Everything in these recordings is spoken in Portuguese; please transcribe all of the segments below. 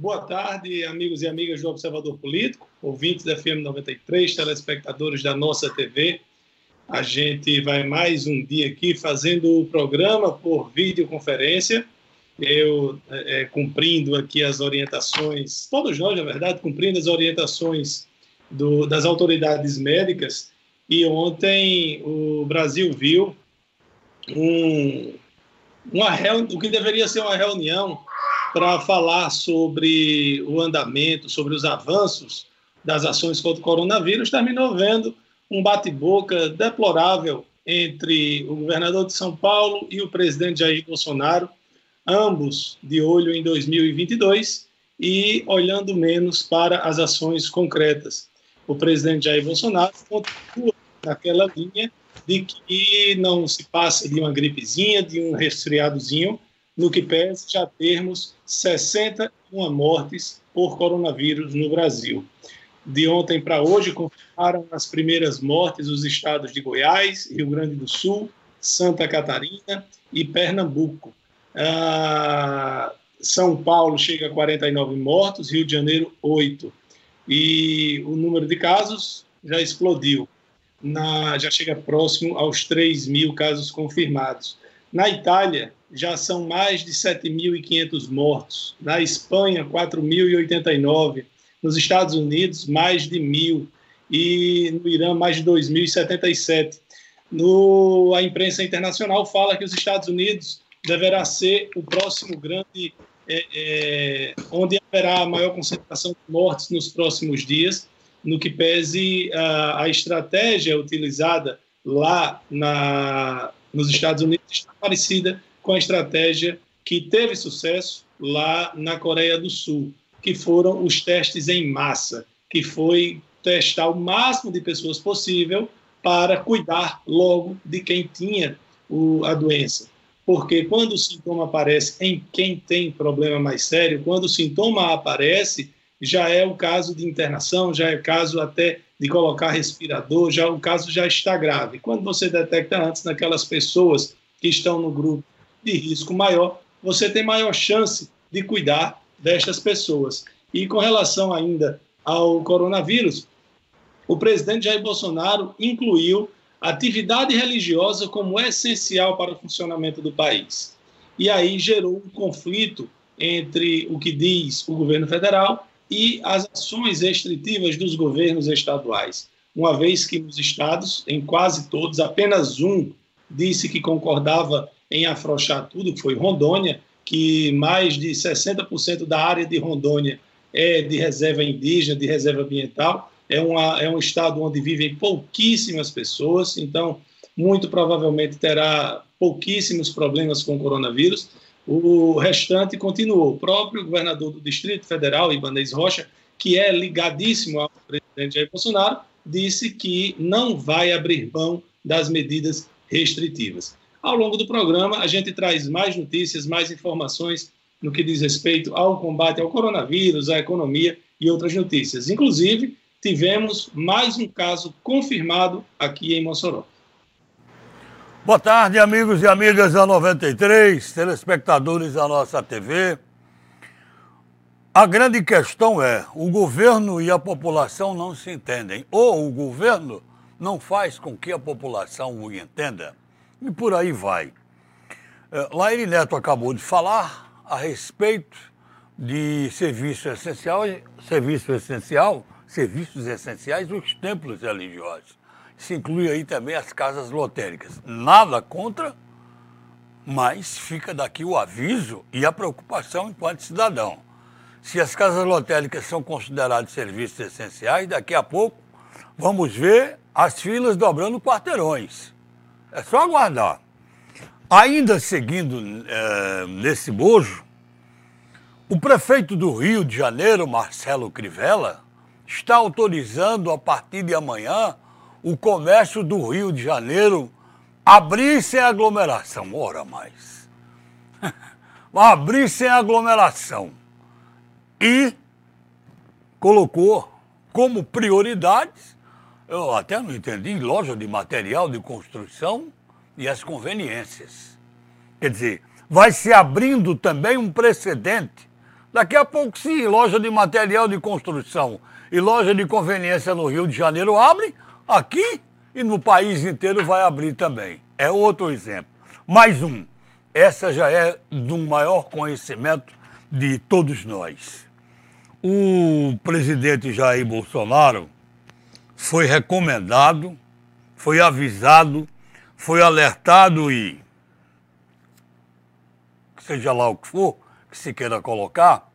Boa tarde, amigos e amigas do Observador Político, ouvintes da FM 93, telespectadores da nossa TV. A gente vai mais um dia aqui fazendo o programa por videoconferência. Eu é, é, cumprindo aqui as orientações, todos nós, na verdade, cumprindo as orientações do, das autoridades médicas. E ontem o Brasil viu um, uma o que deveria ser uma reunião para falar sobre o andamento, sobre os avanços das ações contra o coronavírus, terminou vendo um bate-boca deplorável entre o governador de São Paulo e o presidente Jair Bolsonaro, ambos de olho em 2022 e olhando menos para as ações concretas. O presidente Jair Bolsonaro continua naquela linha de que não se passa de uma gripezinha, de um resfriadozinho, no que pese já termos 61 mortes por coronavírus no Brasil. De ontem para hoje, confirmaram as primeiras mortes os estados de Goiás, Rio Grande do Sul, Santa Catarina e Pernambuco. Ah, São Paulo chega a 49 mortos, Rio de Janeiro, 8. E o número de casos já explodiu. Na, já chega próximo aos 3 mil casos confirmados. Na Itália, já são mais de 7.500 mortos. Na Espanha, 4.089. Nos Estados Unidos, mais de mil. E no Irã, mais de 2.077. No, a imprensa internacional fala que os Estados Unidos deverá ser o próximo grande, é, é, onde haverá a maior concentração de mortes nos próximos dias, no que pese a, a estratégia utilizada lá na, nos Estados Unidos está parecida com a estratégia que teve sucesso lá na Coreia do Sul, que foram os testes em massa, que foi testar o máximo de pessoas possível para cuidar logo de quem tinha o, a doença. Porque quando o sintoma aparece em quem tem problema mais sério, quando o sintoma aparece, já é o caso de internação, já é caso até de colocar respirador, já o caso já está grave. Quando você detecta antes naquelas pessoas que estão no grupo de risco maior, você tem maior chance de cuidar destas pessoas. E com relação ainda ao coronavírus, o presidente Jair Bolsonaro incluiu atividade religiosa como essencial para o funcionamento do país. E aí gerou um conflito entre o que diz o governo federal e as ações restritivas dos governos estaduais, uma vez que nos estados, em quase todos, apenas um disse que concordava em afrouxar tudo, foi Rondônia, que mais de 60% da área de Rondônia é de reserva indígena, de reserva ambiental. É, uma, é um estado onde vivem pouquíssimas pessoas, então, muito provavelmente terá pouquíssimos problemas com o coronavírus. O restante continuou. O próprio governador do Distrito Federal, Ibanez Rocha, que é ligadíssimo ao presidente Jair Bolsonaro, disse que não vai abrir mão das medidas restritivas. Ao longo do programa, a gente traz mais notícias, mais informações no que diz respeito ao combate ao coronavírus, à economia e outras notícias. Inclusive, tivemos mais um caso confirmado aqui em Mossoró. Boa tarde, amigos e amigas da 93, telespectadores da nossa TV. A grande questão é: o governo e a população não se entendem, ou o governo não faz com que a população o entenda, e por aí vai. É, Laíri Neto acabou de falar a respeito de serviço essencial, serviço essencial, serviços essenciais dos templos religiosos se inclui aí também as casas lotéricas. Nada contra, mas fica daqui o aviso e a preocupação enquanto cidadão. Se as casas lotéricas são consideradas serviços essenciais, daqui a pouco vamos ver as filas dobrando quarteirões. É só aguardar. Ainda seguindo é, nesse bojo, o prefeito do Rio de Janeiro, Marcelo Crivella, está autorizando a partir de amanhã o comércio do Rio de Janeiro abrir sem aglomeração. Ora mais. abrir sem aglomeração. E colocou como prioridades, eu até não entendi, loja de material de construção e as conveniências. Quer dizer, vai se abrindo também um precedente Daqui a pouco, sim, loja de material de construção e loja de conveniência no Rio de Janeiro abre, aqui e no país inteiro vai abrir também. É outro exemplo. Mais um. Essa já é do maior conhecimento de todos nós. O presidente Jair Bolsonaro foi recomendado, foi avisado, foi alertado e, seja lá o que for que se queira colocar,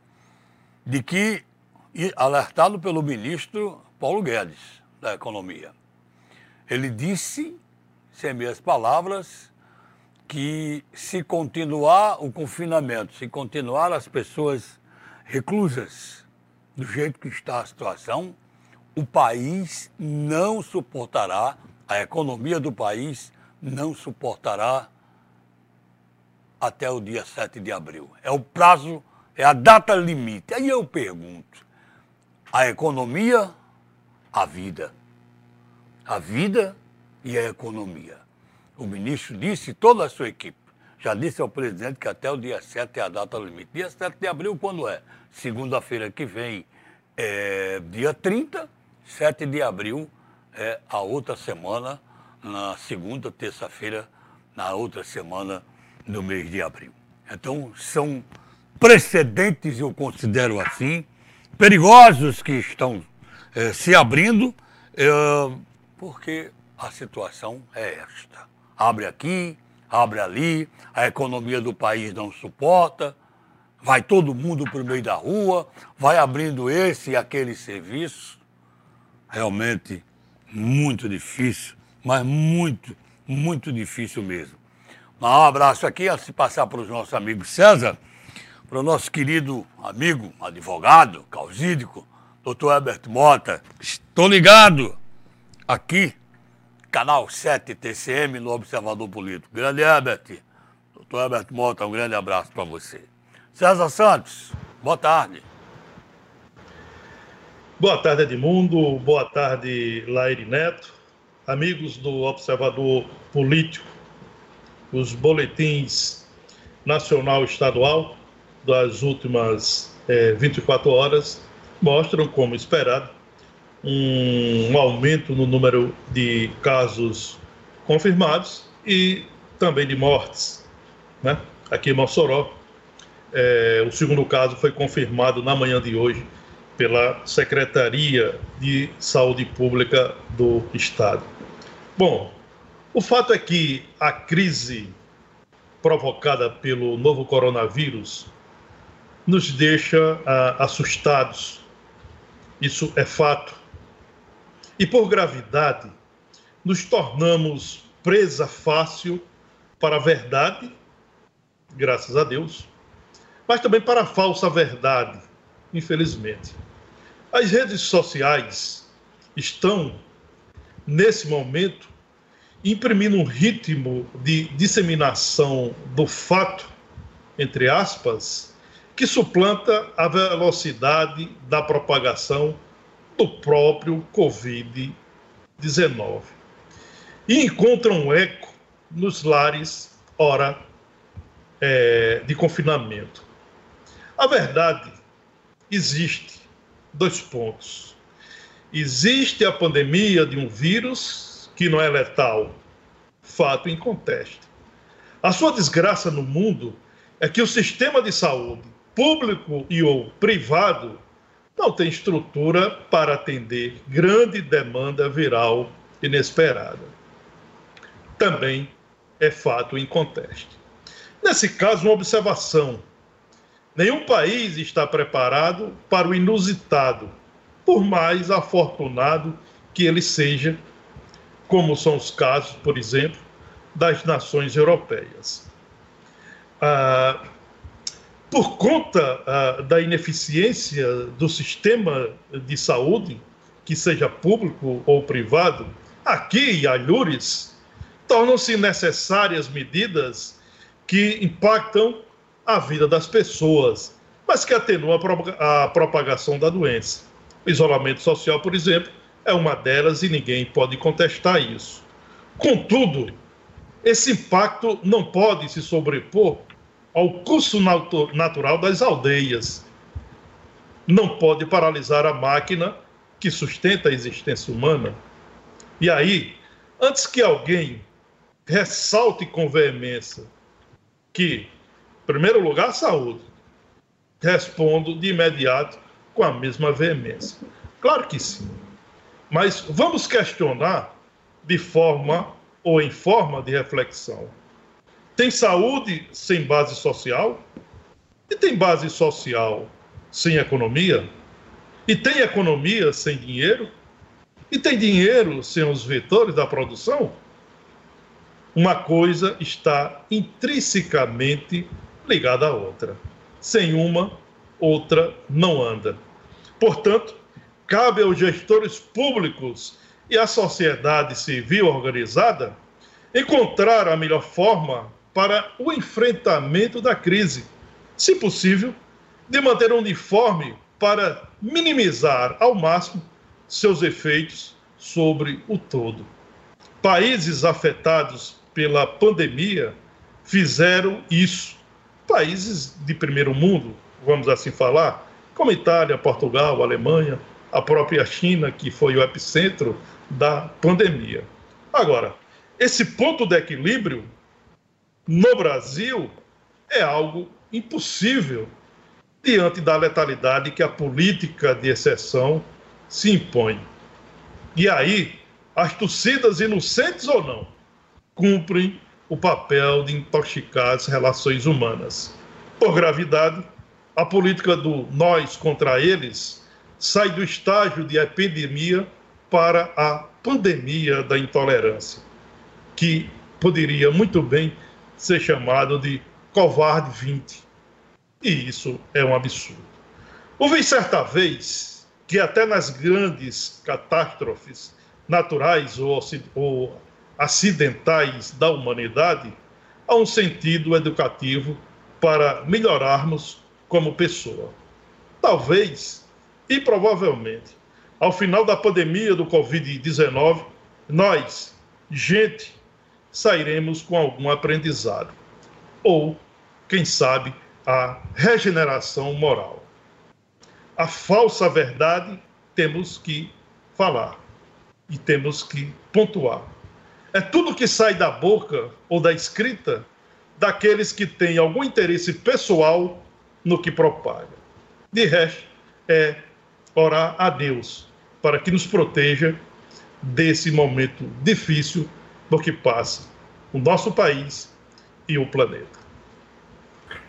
de que, alertado pelo ministro Paulo Guedes da Economia, ele disse, sem minhas palavras, que se continuar o confinamento, se continuar as pessoas reclusas do jeito que está a situação, o país não suportará, a economia do país não suportará até o dia 7 de abril. É o prazo, é a data limite. Aí eu pergunto: a economia, a vida. A vida e a economia. O ministro disse, toda a sua equipe, já disse ao presidente que até o dia 7 é a data limite. Dia 7 de abril, quando é? Segunda-feira que vem, é dia 30, 7 de abril é a outra semana, na segunda, terça-feira, na outra semana do mês de abril. Então, são precedentes, eu considero assim, perigosos que estão é, se abrindo, é, porque a situação é esta abre aqui, abre ali, a economia do país não suporta, vai todo mundo para o meio da rua, vai abrindo esse e aquele serviço. Realmente muito difícil, mas muito, muito difícil mesmo. Um abraço aqui, a se passar para os nossos amigos César, para o nosso querido amigo, advogado, causídico, doutor Herbert Mota. Estou ligado aqui Canal 7 TCM no Observador Político. Grande Herbert, doutor Herbert Mota, um grande abraço para você. César Santos, boa tarde. Boa tarde, Edmundo. Boa tarde, Laire Neto. Amigos do Observador Político, os boletins nacional e estadual das últimas é, 24 horas mostram, como esperado, um aumento no número de casos confirmados e também de mortes. Né? Aqui em Mossoró, é, o segundo caso foi confirmado na manhã de hoje pela Secretaria de Saúde Pública do Estado. Bom, o fato é que a crise provocada pelo novo coronavírus nos deixa ah, assustados. Isso é fato e por gravidade, nos tornamos presa fácil para a verdade, graças a Deus, mas também para a falsa verdade, infelizmente. As redes sociais estão, nesse momento, imprimindo um ritmo de disseminação do fato, entre aspas, que suplanta a velocidade da propagação do próprio Covid-19. E encontram eco nos lares, hora é, de confinamento. A verdade existe. Dois pontos. Existe a pandemia de um vírus que não é letal. Fato inconteste. A sua desgraça no mundo é que o sistema de saúde, público e ou privado, não tem estrutura para atender grande demanda viral inesperada. Também é fato em conteste. Nesse caso, uma observação: nenhum país está preparado para o inusitado, por mais afortunado que ele seja, como são os casos, por exemplo, das nações europeias. Ah, por conta uh, da ineficiência do sistema de saúde, que seja público ou privado, aqui em Alhures, tornam-se necessárias medidas que impactam a vida das pessoas, mas que atenuam a propagação da doença. O isolamento social, por exemplo, é uma delas e ninguém pode contestar isso. Contudo, esse impacto não pode se sobrepor ao curso natural das aldeias, não pode paralisar a máquina que sustenta a existência humana. E aí, antes que alguém ressalte com veemência que, primeiro lugar, saúde, respondo de imediato com a mesma veemência. Claro que sim. Mas vamos questionar de forma ou em forma de reflexão. Tem saúde sem base social? E tem base social sem economia? E tem economia sem dinheiro? E tem dinheiro sem os vetores da produção? Uma coisa está intrinsecamente ligada à outra. Sem uma, outra não anda. Portanto, cabe aos gestores públicos e à sociedade civil organizada encontrar a melhor forma para o enfrentamento da crise, se possível, de manter uniforme para minimizar ao máximo seus efeitos sobre o todo. Países afetados pela pandemia fizeram isso. Países de primeiro mundo, vamos assim falar, como Itália, Portugal, Alemanha, a própria China, que foi o epicentro da pandemia. Agora, esse ponto de equilíbrio no Brasil é algo impossível diante da letalidade que a política de exceção se impõe. E aí, as torcidas, inocentes ou não, cumprem o papel de intoxicar as relações humanas. Por gravidade, a política do nós contra eles sai do estágio de epidemia para a pandemia da intolerância, que poderia muito bem ser chamado de covarde 20 e isso é um absurdo. Houve certa vez que até nas grandes catástrofes naturais ou, ou acidentais da humanidade, há um sentido educativo para melhorarmos como pessoa. Talvez e provavelmente, ao final da pandemia do Covid-19, nós, gente, sairemos com algum aprendizado. Ou, quem sabe, a regeneração moral. A falsa verdade temos que falar e temos que pontuar. É tudo que sai da boca ou da escrita daqueles que têm algum interesse pessoal no que propaga. De resto, é orar a Deus para que nos proteja desse momento difícil por que passa o nosso país e o planeta.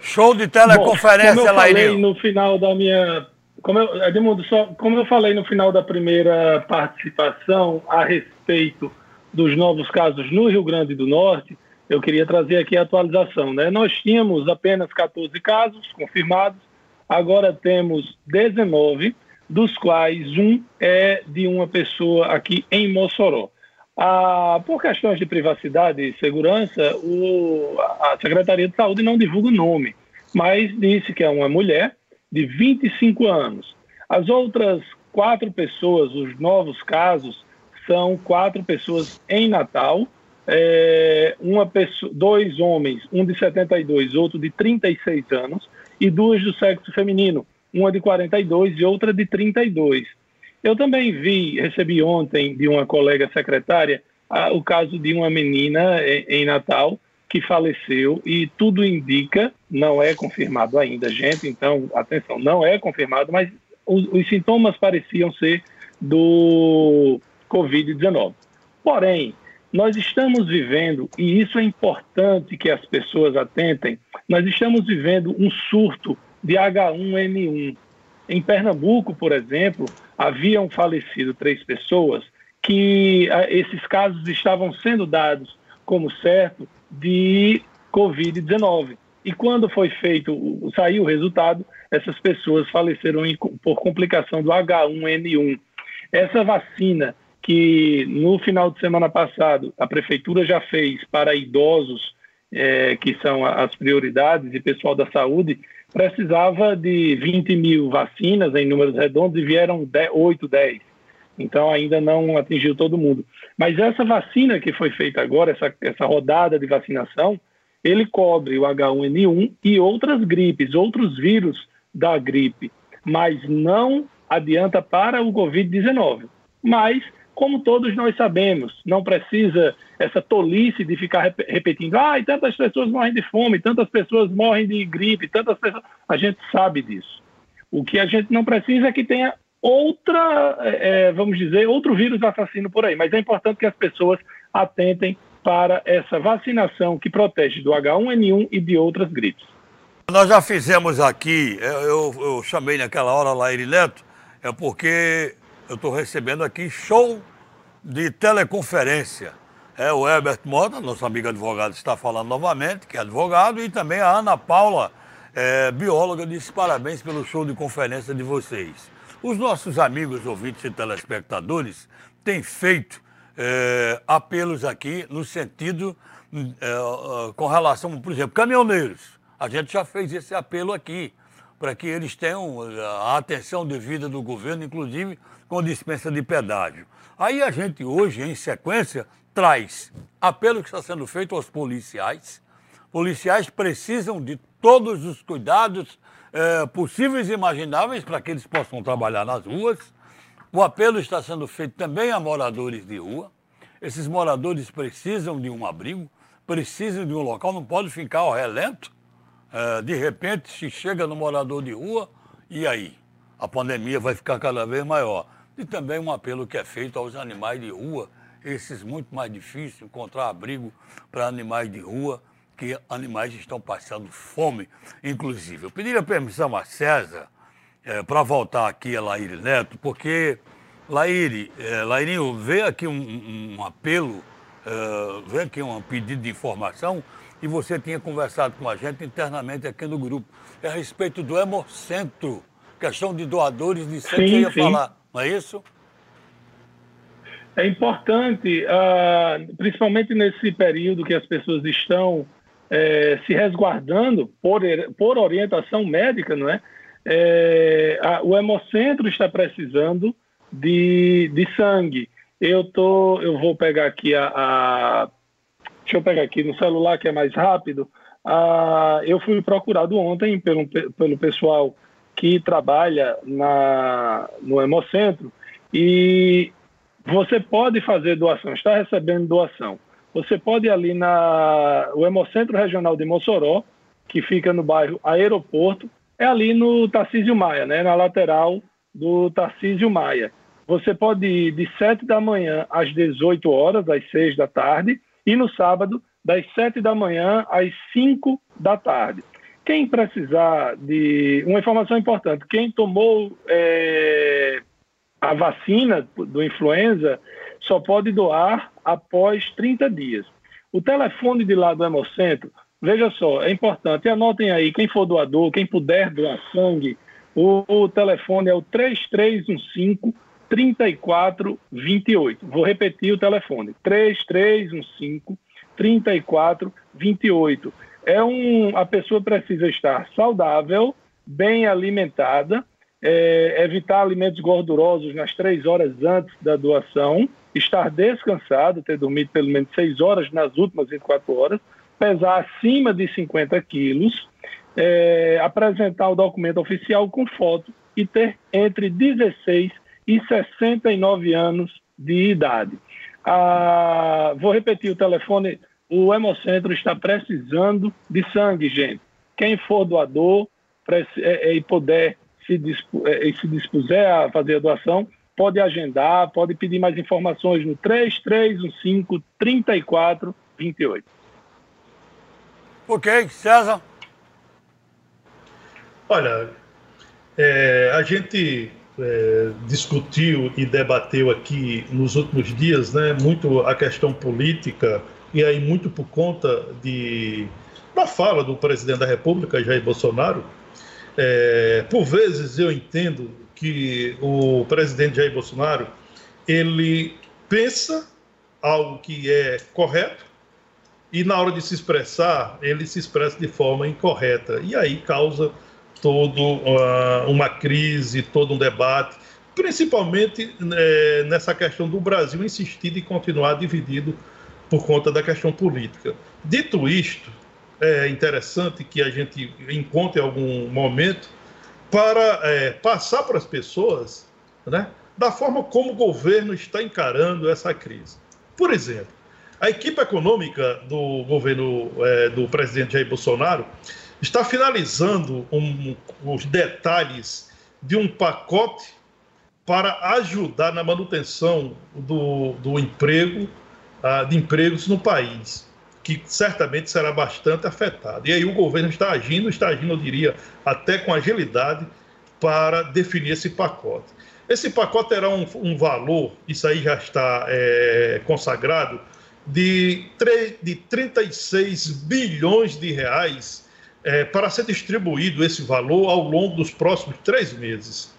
Show de teleconferência, Bom, como eu falei no final da minha. Como eu, Edmundo, só, como eu falei no final da primeira participação a respeito dos novos casos no Rio Grande do Norte, eu queria trazer aqui a atualização. Né? Nós tínhamos apenas 14 casos confirmados, agora temos 19, dos quais um é de uma pessoa aqui em Mossoró. Ah, por questões de privacidade e segurança, o, a Secretaria de Saúde não divulga o nome, mas disse que é uma mulher de 25 anos. As outras quatro pessoas, os novos casos, são quatro pessoas em Natal, é, uma pessoa, dois homens, um de 72, outro de 36 anos, e duas do sexo feminino, uma de 42 e outra de 32. Eu também vi, recebi ontem de uma colega secretária a, o caso de uma menina em, em Natal que faleceu e tudo indica, não é confirmado ainda, gente, então, atenção, não é confirmado, mas os, os sintomas pareciam ser do Covid-19. Porém, nós estamos vivendo, e isso é importante que as pessoas atentem, nós estamos vivendo um surto de H1N1. Em Pernambuco, por exemplo, haviam falecido três pessoas que ah, esses casos estavam sendo dados como certo de Covid-19. E quando foi feito, saiu o resultado, essas pessoas faleceram por complicação do H1N1. Essa vacina que no final de semana passado a prefeitura já fez para idosos, é, que são as prioridades, e pessoal da saúde, precisava de 20 mil vacinas em números redondos e vieram 10, 8, 10. Então ainda não atingiu todo mundo. Mas essa vacina que foi feita agora, essa, essa rodada de vacinação, ele cobre o H1N1 e outras gripes, outros vírus da gripe. mas não adianta para o Covid-19. Mas, como todos nós sabemos, não precisa essa tolice de ficar repetindo, ah, tantas pessoas morrem de fome, tantas pessoas morrem de gripe, tantas pessoas. A gente sabe disso. O que a gente não precisa é que tenha outra, é, vamos dizer, outro vírus assassino por aí. Mas é importante que as pessoas atentem para essa vacinação que protege do H1N1 e de outras gripes. Nós já fizemos aqui, eu, eu, chamei naquela hora lá Neto, é porque eu estou recebendo aqui show de teleconferência. É, o Herbert Mota, nosso amigo advogado, está falando novamente, que é advogado, e também a Ana Paula, é, bióloga, disse parabéns pelo show de conferência de vocês. Os nossos amigos ouvintes e telespectadores têm feito é, apelos aqui no sentido é, com relação, por exemplo, caminhoneiros. A gente já fez esse apelo aqui para que eles tenham a atenção devida do governo, inclusive com dispensa de pedágio. Aí a gente hoje, em sequência, traz apelo que está sendo feito aos policiais. Policiais precisam de todos os cuidados é, possíveis e imagináveis para que eles possam trabalhar nas ruas. O apelo está sendo feito também a moradores de rua. Esses moradores precisam de um abrigo, precisam de um local, não pode ficar ao relento. É, de repente, se chega no morador de rua, e aí? A pandemia vai ficar cada vez maior. E também um apelo que é feito aos animais de rua, esses muito mais difíceis, encontrar abrigo para animais de rua que animais estão passando fome, inclusive. Eu pediria permissão a César é, para voltar aqui a Laíre Neto, porque, Laíre, é, Lairinho, vê aqui um, um apelo, é, vê aqui um pedido de informação, e você tinha conversado com a gente internamente aqui no grupo, é a respeito do Hemocentro, questão de doadores de sangue, você ia sim. falar, não é isso? É importante, uh, principalmente nesse período que as pessoas estão é, se resguardando por, por orientação médica, não é? é a, o Hemocentro está precisando de, de sangue. Eu, tô, eu vou pegar aqui a, a Deixa eu pegar aqui no celular que é mais rápido. Ah, eu fui procurado ontem pelo, pelo pessoal que trabalha na, no Hemocentro e você pode fazer doação, está recebendo doação. Você pode ir ali na o Hemocentro Regional de Mossoró, que fica no bairro Aeroporto, é ali no Tarcísio Maia, né, na lateral do Tarcísio Maia. Você pode ir de 7 da manhã às 18 horas, às 6 da tarde, e no sábado, das 7 da manhã às 5 da tarde. Quem precisar de. Uma informação importante: quem tomou é, a vacina do influenza só pode doar após 30 dias. O telefone de lá do Hemocentro, veja só, é importante, anotem aí, quem for doador, quem puder doar sangue, o, o telefone é o 3315 3428. Vou repetir o telefone: 3315 3428. É um, a pessoa precisa estar saudável, bem alimentada, é, evitar alimentos gordurosos nas três horas antes da doação, estar descansado, ter dormido pelo menos seis horas nas últimas 24 horas, pesar acima de 50 quilos, é, apresentar o documento oficial com foto e ter entre 16 e 69 anos de idade. Ah, vou repetir o telefone. O Hemocentro está precisando de sangue, gente. Quem for doador é, é, e puder se, é, se dispuser a fazer a doação, pode agendar, pode pedir mais informações no 3315 3428. Ok, César. Olha, é, a gente é, discutiu e debateu aqui nos últimos dias, né, muito a questão política e aí muito por conta de da fala do presidente da República Jair Bolsonaro. É, por vezes eu entendo que o presidente Jair Bolsonaro ele pensa algo que é correto e na hora de se expressar ele se expressa de forma incorreta e aí causa todo uh, uma crise, todo um debate, principalmente é, nessa questão do Brasil insistir em continuar dividido por conta da questão política. Dito isto, é interessante que a gente encontre algum momento para é, passar para as pessoas né, da forma como o governo está encarando essa crise. Por exemplo, a equipe econômica do governo é, do presidente Jair Bolsonaro está finalizando um, os detalhes de um pacote para ajudar na manutenção do, do emprego, de empregos no país, que certamente será bastante afetado. E aí o governo está agindo, está agindo, eu diria, até com agilidade para definir esse pacote. Esse pacote terá um, um valor, isso aí já está é, consagrado, de, 3, de 36 bilhões de reais é, para ser distribuído esse valor ao longo dos próximos três meses.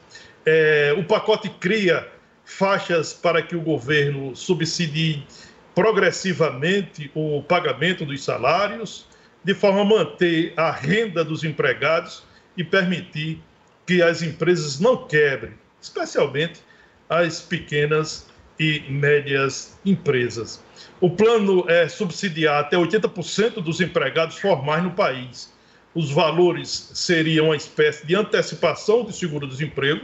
É, o pacote cria faixas para que o governo subsidie progressivamente o pagamento dos salários, de forma a manter a renda dos empregados e permitir que as empresas não quebrem, especialmente as pequenas e médias empresas. O plano é subsidiar até 80% dos empregados formais no país. Os valores seriam uma espécie de antecipação de seguro-desemprego,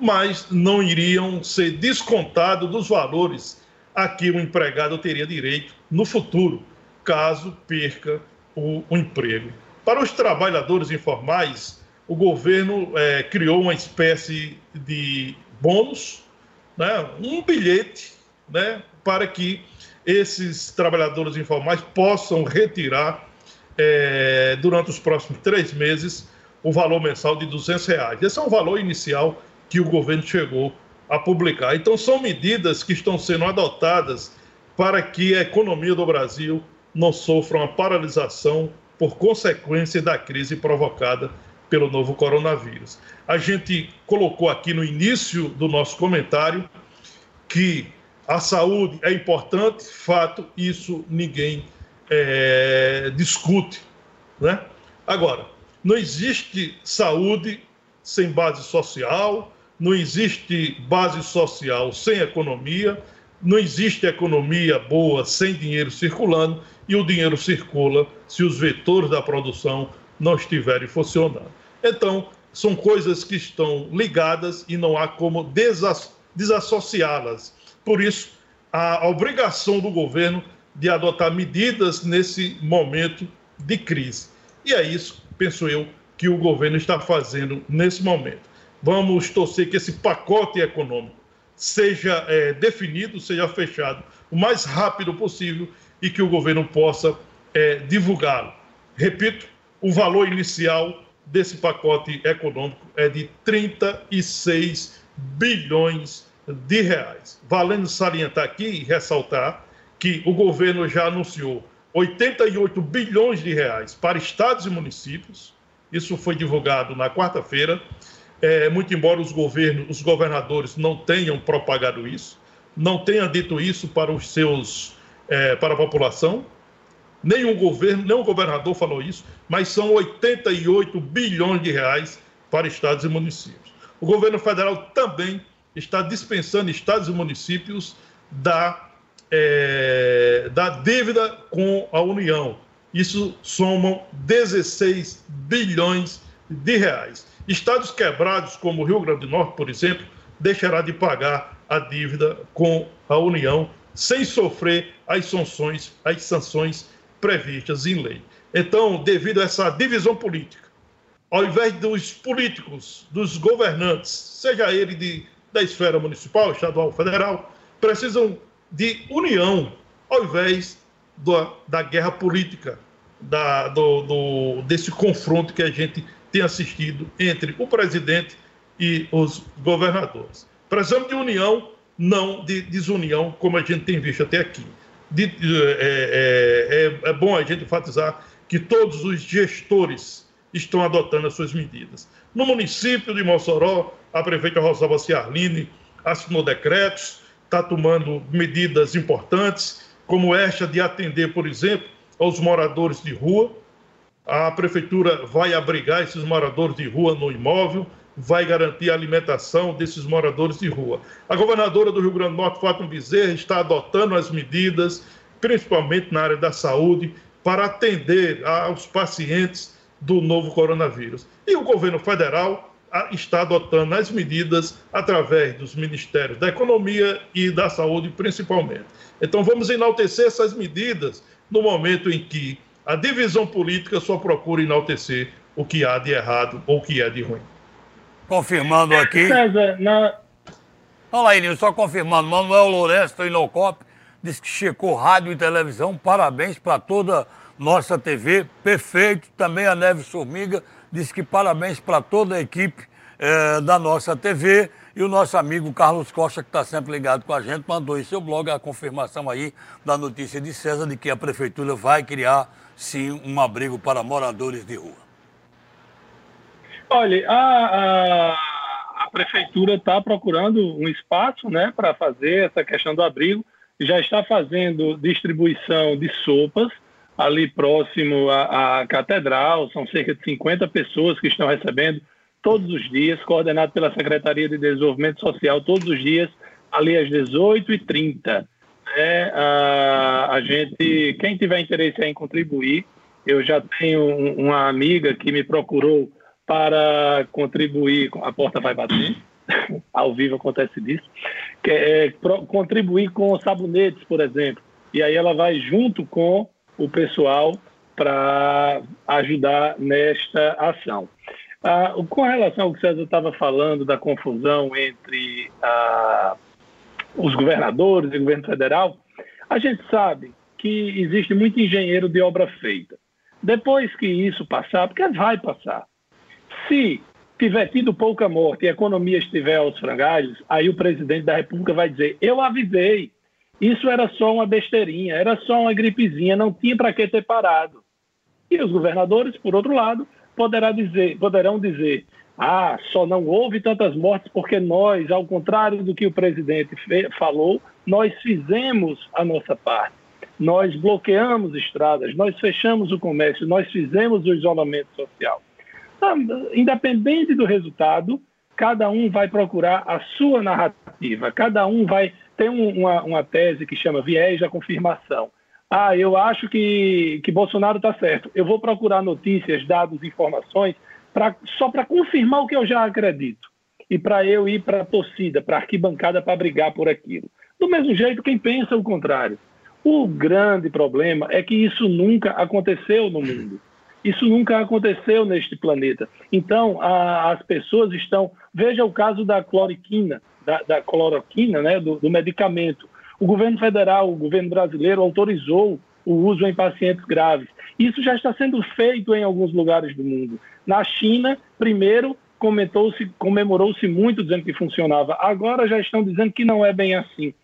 mas não iriam ser descontados dos valores a que o empregado teria direito no futuro, caso perca o, o emprego. Para os trabalhadores informais, o governo é, criou uma espécie de bônus, né, um bilhete, né, para que esses trabalhadores informais possam retirar é, durante os próximos três meses o valor mensal de 200 reais. Esse é um valor inicial que o governo chegou a publicar. Então, são medidas que estão sendo adotadas para que a economia do Brasil não sofra uma paralisação por consequência da crise provocada pelo novo coronavírus. A gente colocou aqui no início do nosso comentário que a saúde é importante, fato, isso ninguém é, discute. Né? Agora, não existe saúde sem base social, não existe base social sem economia, não existe economia boa sem dinheiro circulando, e o dinheiro circula se os vetores da produção não estiverem funcionando. Então, são coisas que estão ligadas e não há como desassociá-las. Por isso, a obrigação do governo de adotar medidas nesse momento de crise. E é isso, penso eu, que o governo está fazendo nesse momento. Vamos torcer que esse pacote econômico seja é, definido, seja fechado o mais rápido possível e que o governo possa é, divulgá-lo. Repito, o valor inicial desse pacote econômico é de 36 bilhões de reais. Valendo salientar aqui e ressaltar que o governo já anunciou 88 bilhões de reais para estados e municípios. Isso foi divulgado na quarta-feira. É, muito embora os governos, os governadores não tenham propagado isso, não tenham dito isso para os seus, é, para a população, nenhum governo, nenhum governador falou isso, mas são 88 bilhões de reais para estados e municípios. O governo federal também está dispensando estados e municípios da, é, da dívida com a União. Isso somam 16 bilhões de reais. Estados quebrados, como o Rio Grande do Norte, por exemplo, deixará de pagar a dívida com a União sem sofrer as sanções, as sanções previstas em lei. Então, devido a essa divisão política, ao invés dos políticos, dos governantes, seja ele de, da esfera municipal, estadual, federal, precisam de união, ao invés do, da guerra política, da, do, do, desse confronto que a gente tem assistido entre o presidente e os governadores. Precisamos de união, não de desunião, como a gente tem visto até aqui. De, é, é, é, bom a gente enfatizar que todos os gestores estão adotando as suas medidas. No município de Mossoró, a prefeita Rosalba Ciarline assinou decretos, está tomando medidas importantes, como esta de atender, por exemplo, aos moradores de rua, a prefeitura vai abrigar esses moradores de rua no imóvel, vai garantir a alimentação desses moradores de rua. A governadora do Rio Grande do Norte, Fátima Bezerra, está adotando as medidas, principalmente na área da saúde, para atender aos pacientes do novo coronavírus. E o governo federal está adotando as medidas através dos ministérios da Economia e da Saúde, principalmente. Então, vamos enaltecer essas medidas no momento em que a divisão política só procura enaltecer o que há de errado ou o que há de ruim. Confirmando aqui. César, na... Olha aí, só confirmando. Manuel Lourenço, do Inocop, disse que checou rádio e televisão. Parabéns para toda nossa TV. Perfeito. Também a Neves Formiga disse que parabéns para toda a equipe é, da nossa TV. E o nosso amigo Carlos Costa, que está sempre ligado com a gente, mandou em seu blog a confirmação aí da notícia de César de que a prefeitura vai criar, sim, um abrigo para moradores de rua. Olha, a, a, a prefeitura está procurando um espaço né, para fazer essa questão do abrigo. Já está fazendo distribuição de sopas ali próximo à, à catedral. São cerca de 50 pessoas que estão recebendo todos os dias, coordenado pela Secretaria de Desenvolvimento Social, todos os dias, ali às 18h30. É, a, a gente, quem tiver interesse em contribuir, eu já tenho uma amiga que me procurou para contribuir, a porta vai bater, ao vivo acontece disso, que é, contribuir com sabonetes, por exemplo. E aí ela vai junto com o pessoal para ajudar nesta ação. Ah, com relação ao que o César estava falando da confusão entre ah, os governadores e o governo federal, a gente sabe que existe muito engenheiro de obra feita. Depois que isso passar, porque vai passar, se tiver tido pouca morte e a economia estiver aos frangalhos, aí o presidente da República vai dizer: Eu avisei, isso era só uma besteirinha, era só uma gripezinha, não tinha para que ter parado. E os governadores, por outro lado, poderá dizer, poderão dizer: ah, só não houve tantas mortes porque nós, ao contrário do que o presidente falou, nós fizemos a nossa parte. Nós bloqueamos estradas, nós fechamos o comércio, nós fizemos o isolamento social. Independente do resultado, cada um vai procurar a sua narrativa, cada um vai ter uma, uma tese que chama viés da confirmação. Ah, eu acho que, que Bolsonaro está certo. Eu vou procurar notícias, dados, informações, pra, só para confirmar o que eu já acredito. E para eu ir para a torcida, para a arquibancada, para brigar por aquilo. Do mesmo jeito, quem pensa o contrário. O grande problema é que isso nunca aconteceu no mundo. Isso nunca aconteceu neste planeta. Então, a, as pessoas estão. Veja o caso da cloroquina, da, da cloroquina, né, do, do medicamento. O governo federal, o governo brasileiro autorizou o uso em pacientes graves. Isso já está sendo feito em alguns lugares do mundo. Na China, primeiro, comentou-se, comemorou-se muito dizendo que funcionava. Agora já estão dizendo que não é bem assim.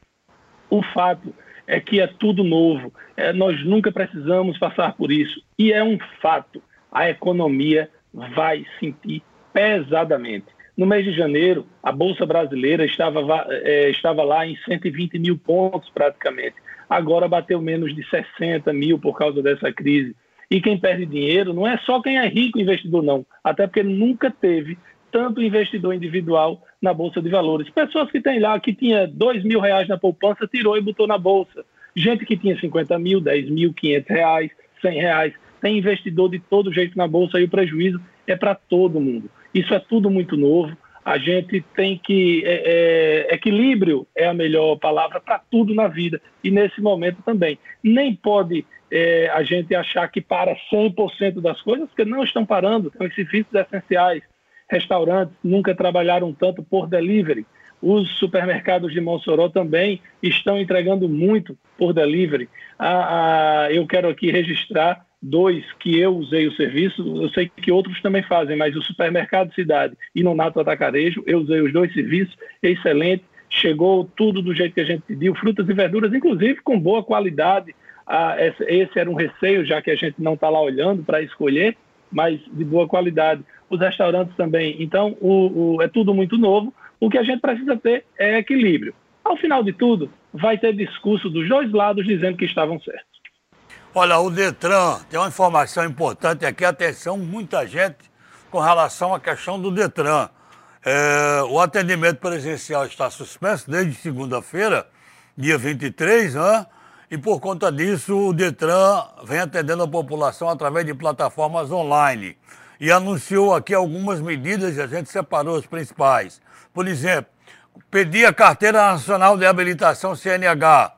O fato é que é tudo novo. É, nós nunca precisamos passar por isso. E é um fato: a economia vai sentir pesadamente. No mês de janeiro, a Bolsa Brasileira estava, é, estava lá em 120 mil pontos praticamente. Agora bateu menos de 60 mil por causa dessa crise. E quem perde dinheiro não é só quem é rico investidor, não. Até porque nunca teve tanto investidor individual na Bolsa de Valores. Pessoas que têm lá, que tinha dois mil reais na poupança, tirou e botou na Bolsa. Gente que tinha 50 mil, 10 mil, 500 reais, 100 reais. Tem investidor de todo jeito na Bolsa e o prejuízo é para todo mundo. Isso é tudo muito novo. A gente tem que. É, é, equilíbrio é a melhor palavra para tudo na vida. E nesse momento também. Nem pode é, a gente achar que para 100% das coisas, porque não estão parando. Os serviços essenciais restaurantes nunca trabalharam tanto por delivery. Os supermercados de Mossoró também estão entregando muito por delivery. Ah, ah, eu quero aqui registrar dois que eu usei o serviço, eu sei que outros também fazem, mas o supermercado Cidade e no Nato Atacarejo, eu usei os dois serviços, excelente, chegou tudo do jeito que a gente pediu, frutas e verduras, inclusive com boa qualidade. Ah, esse era um receio, já que a gente não está lá olhando para escolher, mas de boa qualidade os restaurantes também. Então, o, o, é tudo muito novo. O que a gente precisa ter é equilíbrio. Ao final de tudo, vai ter discurso dos dois lados dizendo que estavam certos. Olha, o Detran tem uma informação importante aqui, atenção, muita gente com relação à questão do Detran. É, o atendimento presencial está suspenso desde segunda-feira, dia 23, né? e por conta disso o Detran vem atendendo a população através de plataformas online. e anunciou aqui algumas medidas e a gente separou as principais. Por exemplo, pedir a Carteira Nacional de Habilitação CNH,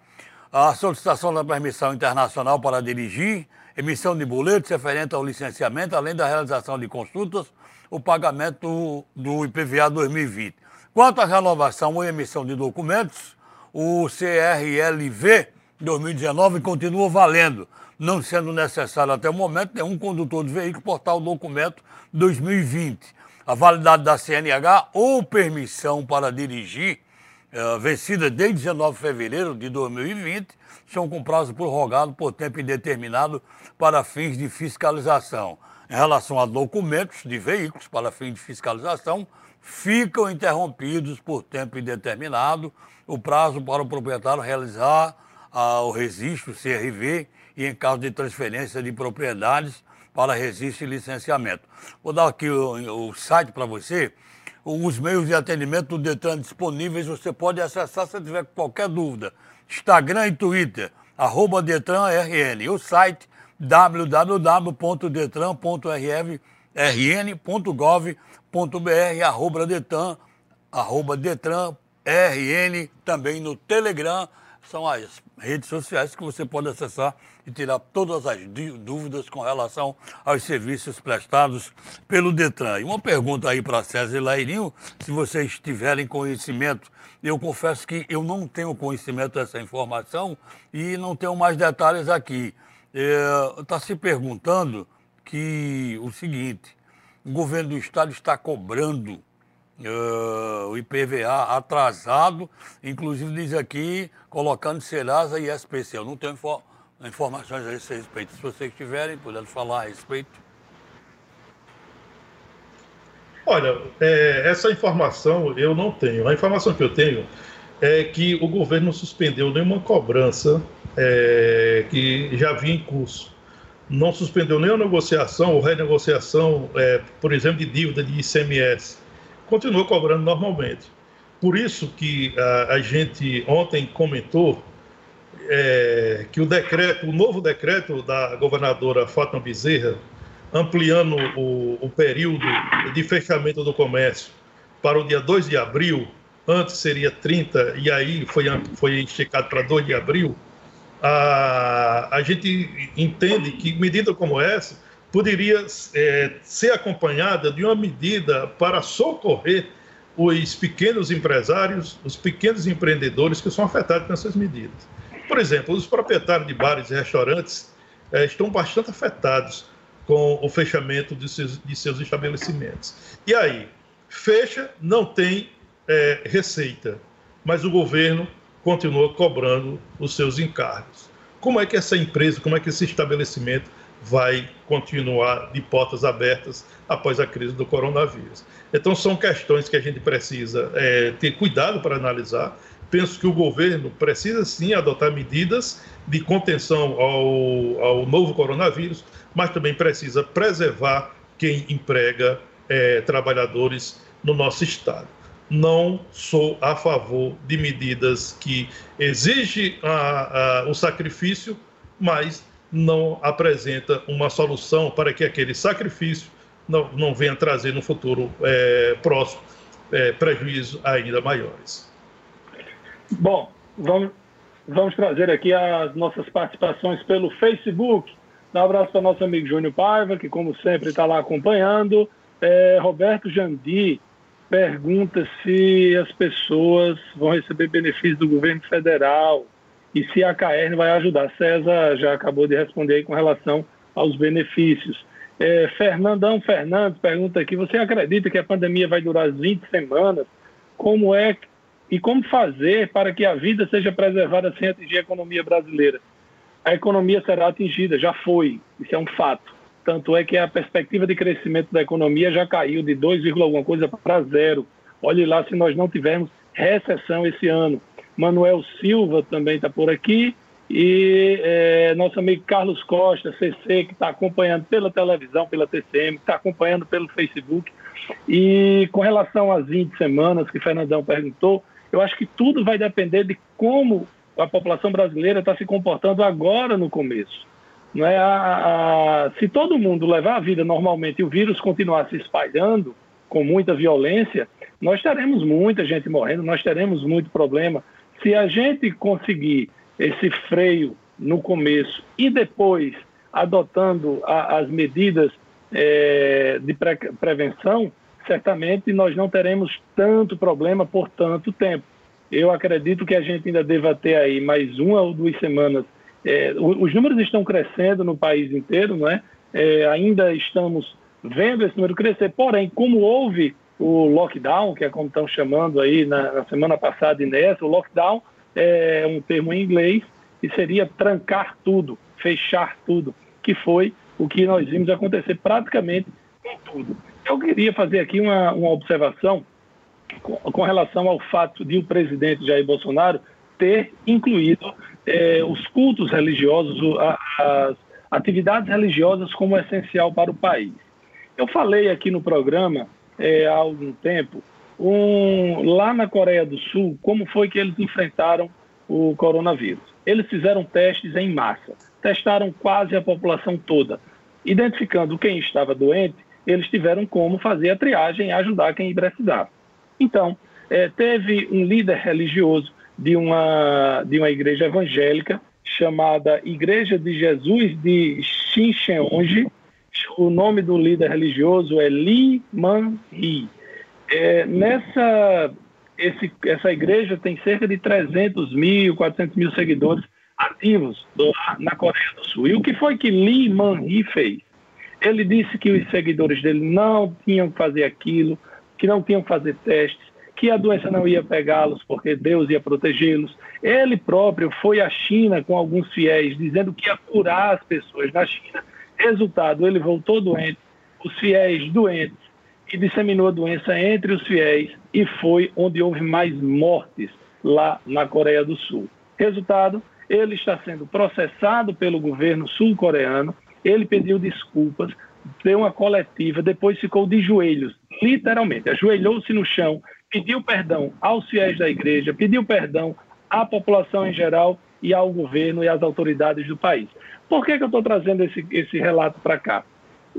a solicitação da permissão internacional para dirigir, emissão de boletos referente ao licenciamento, além da realização de consultas, o pagamento do IPVA 2020. Quanto à renovação ou emissão de documentos, o CRLV 2019 continua valendo, não sendo necessário até o momento nenhum condutor de veículo portar o documento 2020. A validade da CNH ou permissão para dirigir, eh, vencida desde 19 de fevereiro de 2020, são com prazo prorrogado por tempo indeterminado para fins de fiscalização. Em relação a documentos de veículos para fins de fiscalização, ficam interrompidos por tempo indeterminado o prazo para o proprietário realizar ah, o registro CRV e em caso de transferência de propriedades para registro e licenciamento. Vou dar aqui o, o site para você. Os meios de atendimento do Detran disponíveis, você pode acessar se tiver qualquer dúvida. Instagram e Twitter, arroba DetranRN. O site www.detran.rn.gov.br, arroba Detran, arroba Detran RN, também no Telegram. São as redes sociais que você pode acessar e tirar todas as dúvidas com relação aos serviços prestados pelo Detran. E uma pergunta aí para César e Lairinho, se vocês tiverem conhecimento. Eu confesso que eu não tenho conhecimento dessa informação e não tenho mais detalhes aqui. Está é, se perguntando que o seguinte, o governo do estado está cobrando uh, o IPVA atrasado, inclusive diz aqui, colocando Serasa e SPC. Eu não tenho infor informações a esse respeito. Se vocês tiverem, puderem falar a respeito. Olha, é, essa informação eu não tenho. A informação que eu tenho é que o governo suspendeu nenhuma cobrança é, que já vinha em curso. Não suspendeu nenhuma negociação ou renegociação, é, por exemplo, de dívida de ICMS continua cobrando normalmente. Por isso que a, a gente ontem comentou é, que o decreto, o novo decreto da governadora Fátima Bezerra, ampliando o, o período de fechamento do comércio para o dia 2 de abril, antes seria 30, e aí foi, foi esticado para 2 de abril, a, a gente entende que medida como essa poderia é, ser acompanhada de uma medida para socorrer os pequenos empresários, os pequenos empreendedores que são afetados nessas medidas. Por exemplo, os proprietários de bares e restaurantes é, estão bastante afetados com o fechamento de seus, de seus estabelecimentos. E aí, fecha, não tem é, receita, mas o governo continua cobrando os seus encargos. Como é que essa empresa, como é que esse estabelecimento vai continuar de portas abertas após a crise do coronavírus. Então, são questões que a gente precisa é, ter cuidado para analisar. Penso que o governo precisa sim adotar medidas de contenção ao, ao novo coronavírus, mas também precisa preservar quem emprega é, trabalhadores no nosso Estado. Não sou a favor de medidas que exigem a, a, o sacrifício, mas não apresenta uma solução para que aquele sacrifício não, não venha trazer no futuro é, próximo é, prejuízos ainda maiores. Bom, vamos, vamos trazer aqui as nossas participações pelo Facebook. Um abraço para nosso amigo Júnior Paiva, que como sempre está lá acompanhando. É, Roberto Jandi pergunta se as pessoas vão receber benefícios do governo federal e se a KR vai ajudar. César já acabou de responder aí com relação aos benefícios. É, Fernandão Fernandes pergunta aqui: você acredita que a pandemia vai durar 20 semanas? Como é e como fazer para que a vida seja preservada sem atingir a economia brasileira? A economia será atingida, já foi, isso é um fato. Tanto é que a perspectiva de crescimento da economia já caiu de 2, alguma coisa para zero. Olhe lá se nós não tivermos recessão esse ano. Manuel Silva também está por aqui. E é, nosso amigo Carlos Costa, CC, que está acompanhando pela televisão, pela TCM, está acompanhando pelo Facebook. E com relação às 20 semanas que Fernandão perguntou, eu acho que tudo vai depender de como a população brasileira está se comportando agora no começo. Não é? A, a, se todo mundo levar a vida normalmente e o vírus continuar se espalhando com muita violência, nós teremos muita gente morrendo, nós teremos muito problema. Se a gente conseguir esse freio no começo e depois adotando a, as medidas é, de pre prevenção, certamente nós não teremos tanto problema por tanto tempo. Eu acredito que a gente ainda deva ter aí mais uma ou duas semanas. É, os números estão crescendo no país inteiro, não é? é? Ainda estamos vendo esse número crescer. Porém, como houve o lockdown, que é como estão chamando aí na, na semana passada e nessa, o lockdown é um termo em inglês e seria trancar tudo, fechar tudo, que foi o que nós vimos acontecer praticamente com tudo. Eu queria fazer aqui uma, uma observação com, com, relação ao fato de o presidente Jair Bolsonaro ter incluído é, os cultos religiosos, as atividades religiosas como essencial para o país. Eu falei aqui no programa é, há algum tempo, um, lá na Coreia do Sul, como foi que eles enfrentaram o coronavírus. Eles fizeram testes em massa, testaram quase a população toda. Identificando quem estava doente, eles tiveram como fazer a triagem e ajudar quem precisava. Então, é, teve um líder religioso de uma, de uma igreja evangélica chamada Igreja de Jesus de Xincheonji. O nome do líder religioso é Li Man-hee. É, nessa esse, essa igreja tem cerca de 300 mil, 400 mil seguidores ativos do, na Coreia do Sul. E o que foi que Lee Man-hee fez? Ele disse que os seguidores dele não tinham que fazer aquilo, que não tinham que fazer testes, que a doença não ia pegá-los porque Deus ia protegê-los. Ele próprio foi à China com alguns fiéis, dizendo que ia curar as pessoas na China. Resultado, ele voltou doente, os fiéis doentes, e disseminou a doença entre os fiéis e foi onde houve mais mortes lá na Coreia do Sul. Resultado, ele está sendo processado pelo governo sul-coreano, ele pediu desculpas, deu uma coletiva, depois ficou de joelhos, literalmente, ajoelhou-se no chão, pediu perdão aos fiéis da igreja, pediu perdão à população em geral e ao governo e às autoridades do país. Por que, que eu estou trazendo esse, esse relato para cá?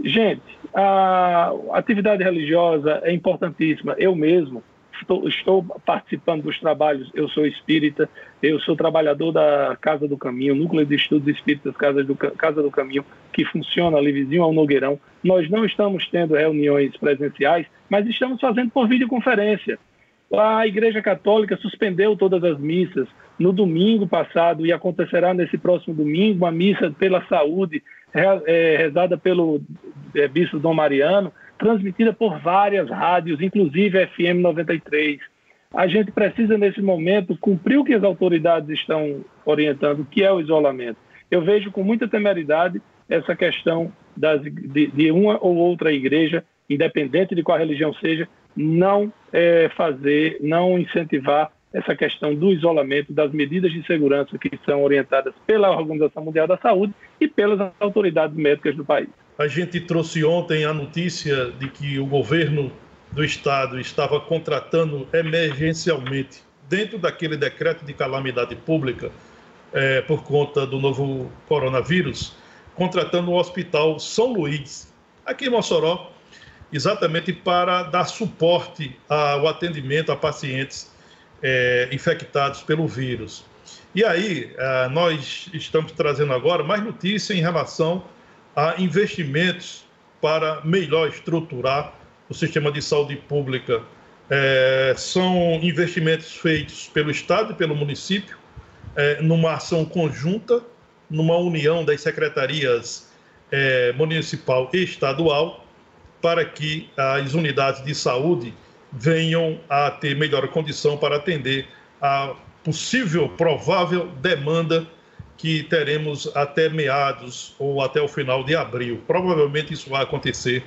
Gente, a atividade religiosa é importantíssima. Eu mesmo estou, estou, participando dos trabalhos, eu sou espírita, eu sou trabalhador da Casa do Caminho, Núcleo de Estudos Espíritas Casa do, Casa do Caminho, que funciona ali vizinho ao Nogueirão. Nós não estamos tendo reuniões presenciais, mas estamos fazendo por videoconferência. A Igreja Católica suspendeu todas as missas no domingo passado e acontecerá nesse próximo domingo uma missa pela saúde é, rezada pelo é, bispo Dom Mariano, transmitida por várias rádios, inclusive FM 93. A gente precisa, nesse momento, cumprir o que as autoridades estão orientando, que é o isolamento. Eu vejo com muita temeridade essa questão das, de, de, uma ou outra igreja, independente de qual religião seja, não é, fazer, não incentivar essa questão do isolamento, das medidas de segurança que são orientadas pela Organização Mundial da Saúde e pelas autoridades médicas do país. A gente trouxe ontem a notícia de que o governo do estado estava contratando emergencialmente, dentro daquele decreto de calamidade pública, é, por conta do novo coronavírus, contratando o Hospital São Luís, aqui em Mossoró, exatamente para dar suporte ao atendimento a pacientes é, infectados pelo vírus. E aí, é, nós estamos trazendo agora mais notícia em relação a investimentos para melhor estruturar o sistema de saúde pública. É, são investimentos feitos pelo Estado e pelo município, é, numa ação conjunta, numa união das secretarias é, municipal e estadual, para que as unidades de saúde venham a ter melhor condição para atender a possível, provável demanda que teremos até meados ou até o final de abril. Provavelmente isso vai acontecer.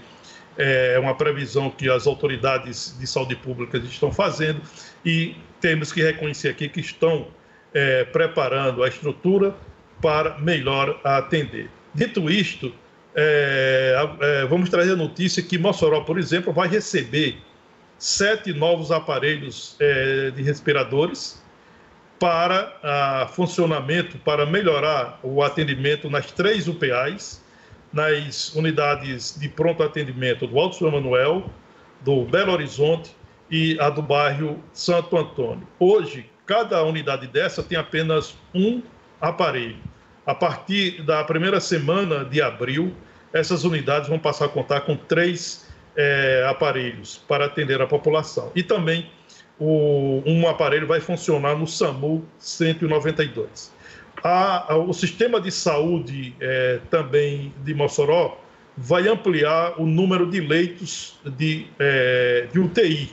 É uma previsão que as autoridades de saúde pública estão fazendo e temos que reconhecer aqui que estão é, preparando a estrutura para melhor atender. Dito isto, é, é, vamos trazer a notícia que Mossoró, por exemplo, vai receber sete novos aparelhos é, de respiradores para funcionamento, para melhorar o atendimento nas três UPAs, nas unidades de pronto atendimento do Alto São Manuel, do Belo Horizonte e a do bairro Santo Antônio. Hoje, cada unidade dessa tem apenas um aparelho. A partir da primeira semana de abril, essas unidades vão passar a contar com três é, aparelhos para atender a população. E também o, um aparelho vai funcionar no SAMU 192. A, a, o sistema de saúde é, também de Mossoró vai ampliar o número de leitos de, é, de UTI.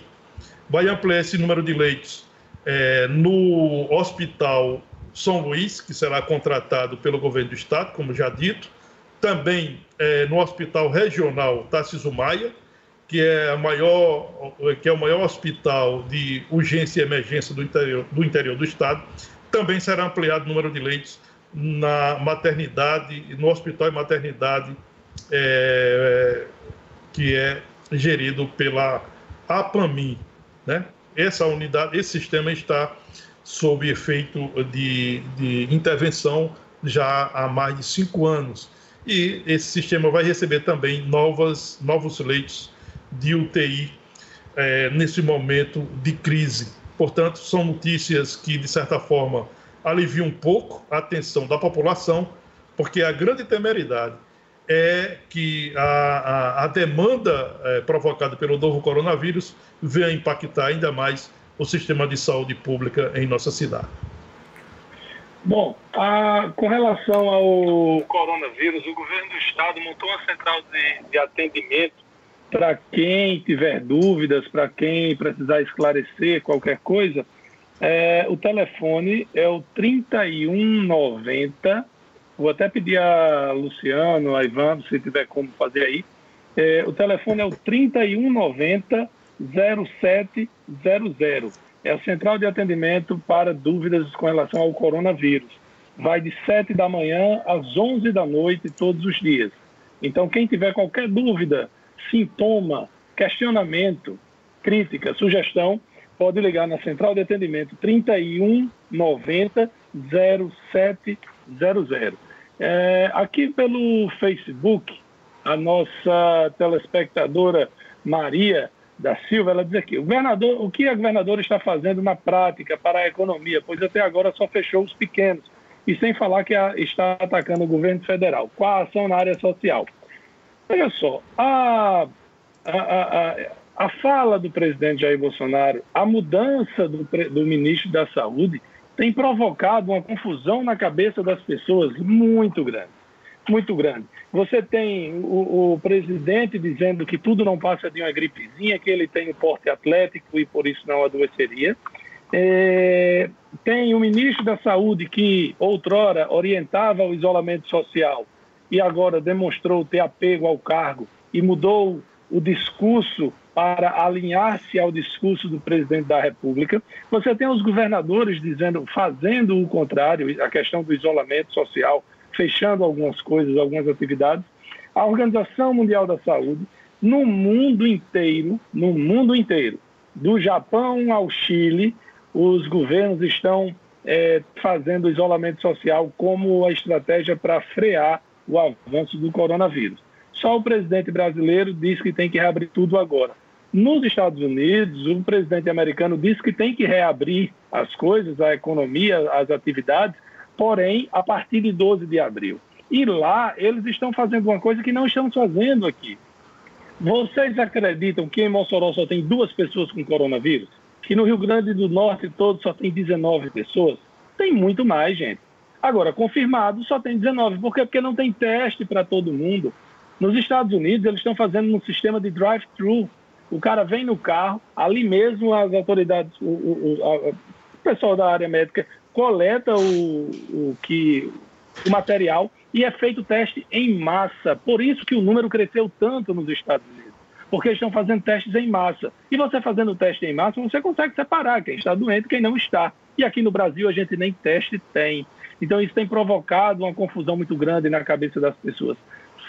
Vai ampliar esse número de leitos é, no Hospital São Luís, que será contratado pelo governo do estado, como já dito, também é, no Hospital Regional Tarcísio Maia, que é, maior, que é o maior hospital de urgência e emergência do interior, do interior do estado, também será ampliado o número de leitos na maternidade, no hospital e maternidade é, que é gerido pela APAMI. Né? Essa unidade, esse sistema está sob efeito de, de intervenção já há mais de cinco anos. E esse sistema vai receber também novas, novos leitos de UTI é, nesse momento de crise. Portanto, são notícias que, de certa forma, aliviam um pouco a atenção da população, porque a grande temeridade é que a, a, a demanda é, provocada pelo novo coronavírus venha impactar ainda mais o sistema de saúde pública em nossa cidade. Bom, a, com relação ao coronavírus, o governo do estado montou uma central de, de atendimento para quem tiver dúvidas, para quem precisar esclarecer qualquer coisa, é, o telefone é o 3190. Vou até pedir a Luciano, a Ivan, se tiver como fazer aí. É, o telefone é o 3190 0700. É a central de atendimento para dúvidas com relação ao coronavírus. Vai de 7 da manhã às 11 da noite todos os dias. Então, quem tiver qualquer dúvida sintoma, questionamento, crítica, sugestão, pode ligar na central de atendimento 31 90 0700. É, aqui pelo Facebook, a nossa telespectadora Maria da Silva, ela diz aqui, o, governador, o que a governadora está fazendo na prática para a economia, pois até agora só fechou os pequenos, e sem falar que a, está atacando o governo federal. Qual a ação na área social? Olha só, a, a, a, a fala do presidente Jair Bolsonaro, a mudança do, do ministro da Saúde, tem provocado uma confusão na cabeça das pessoas muito grande. Muito grande. Você tem o, o, presidente dizendo que tudo não passa de uma gripezinha, que ele tem o porte atlético e por isso não adoeceria. É, tem o ministro da Saúde que outrora orientava o isolamento social e agora demonstrou ter apego ao cargo e mudou o discurso para alinhar-se ao discurso do presidente da República. Você tem os governadores dizendo, fazendo o contrário, a questão do isolamento social, fechando algumas coisas, algumas atividades. A Organização Mundial da Saúde, no mundo inteiro, no mundo inteiro, do Japão ao Chile, os governos estão é, fazendo isolamento social como a estratégia para frear o avanço do coronavírus. Só o presidente brasileiro diz que tem que reabrir tudo agora. Nos Estados Unidos, o presidente americano diz que tem que reabrir as coisas, a economia, as atividades, porém, a partir de 12 de abril. E lá eles estão fazendo uma coisa que não estamos fazendo aqui. Vocês acreditam que em Mossoró só tem duas pessoas com coronavírus? Que no Rio Grande do Norte todo só tem 19 pessoas? Tem muito mais, gente. Agora, confirmado só tem 19. Por quê? Porque não tem teste para todo mundo. Nos Estados Unidos, eles estão fazendo um sistema de drive-thru. O cara vem no carro, ali mesmo as autoridades, o, o, a, o pessoal da área médica coleta o, o, que, o material e é feito teste em massa. Por isso que o número cresceu tanto nos Estados Unidos. Porque estão fazendo testes em massa. E você fazendo teste em massa, você consegue separar quem está doente e quem não está. E aqui no Brasil a gente nem teste tem. Então, isso tem provocado uma confusão muito grande na cabeça das pessoas.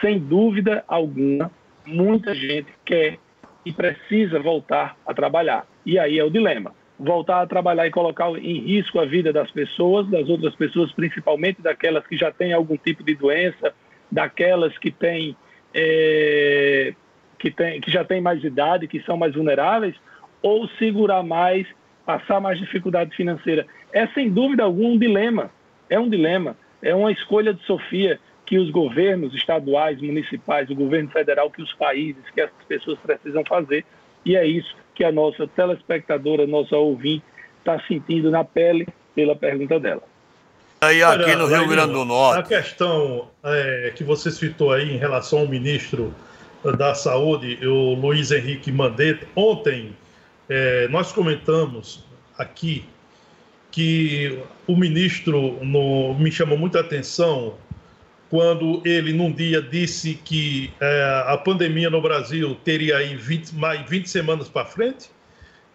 Sem dúvida alguma, muita gente quer e precisa voltar a trabalhar. E aí é o dilema. Voltar a trabalhar e colocar em risco a vida das pessoas, das outras pessoas, principalmente daquelas que já têm algum tipo de doença, daquelas que têm, é, que, tem, que já têm mais idade, que são mais vulneráveis, ou segurar mais, passar mais dificuldade financeira. É sem dúvida algum um dilema, é um dilema, é uma escolha de Sofia que os governos estaduais, municipais, o governo federal, que os países, que as pessoas precisam fazer, e é isso que a nossa telespectadora, nossa ouvinte, está sentindo na pele pela pergunta dela. Aí aqui no Rio Grande do Norte. A questão é, que você citou aí em relação ao ministro da Saúde, o Luiz Henrique Mandetta, ontem é, nós comentamos aqui que o ministro no, me chamou muita atenção quando ele num dia disse que é, a pandemia no Brasil teria aí 20, mais 20 semanas para frente,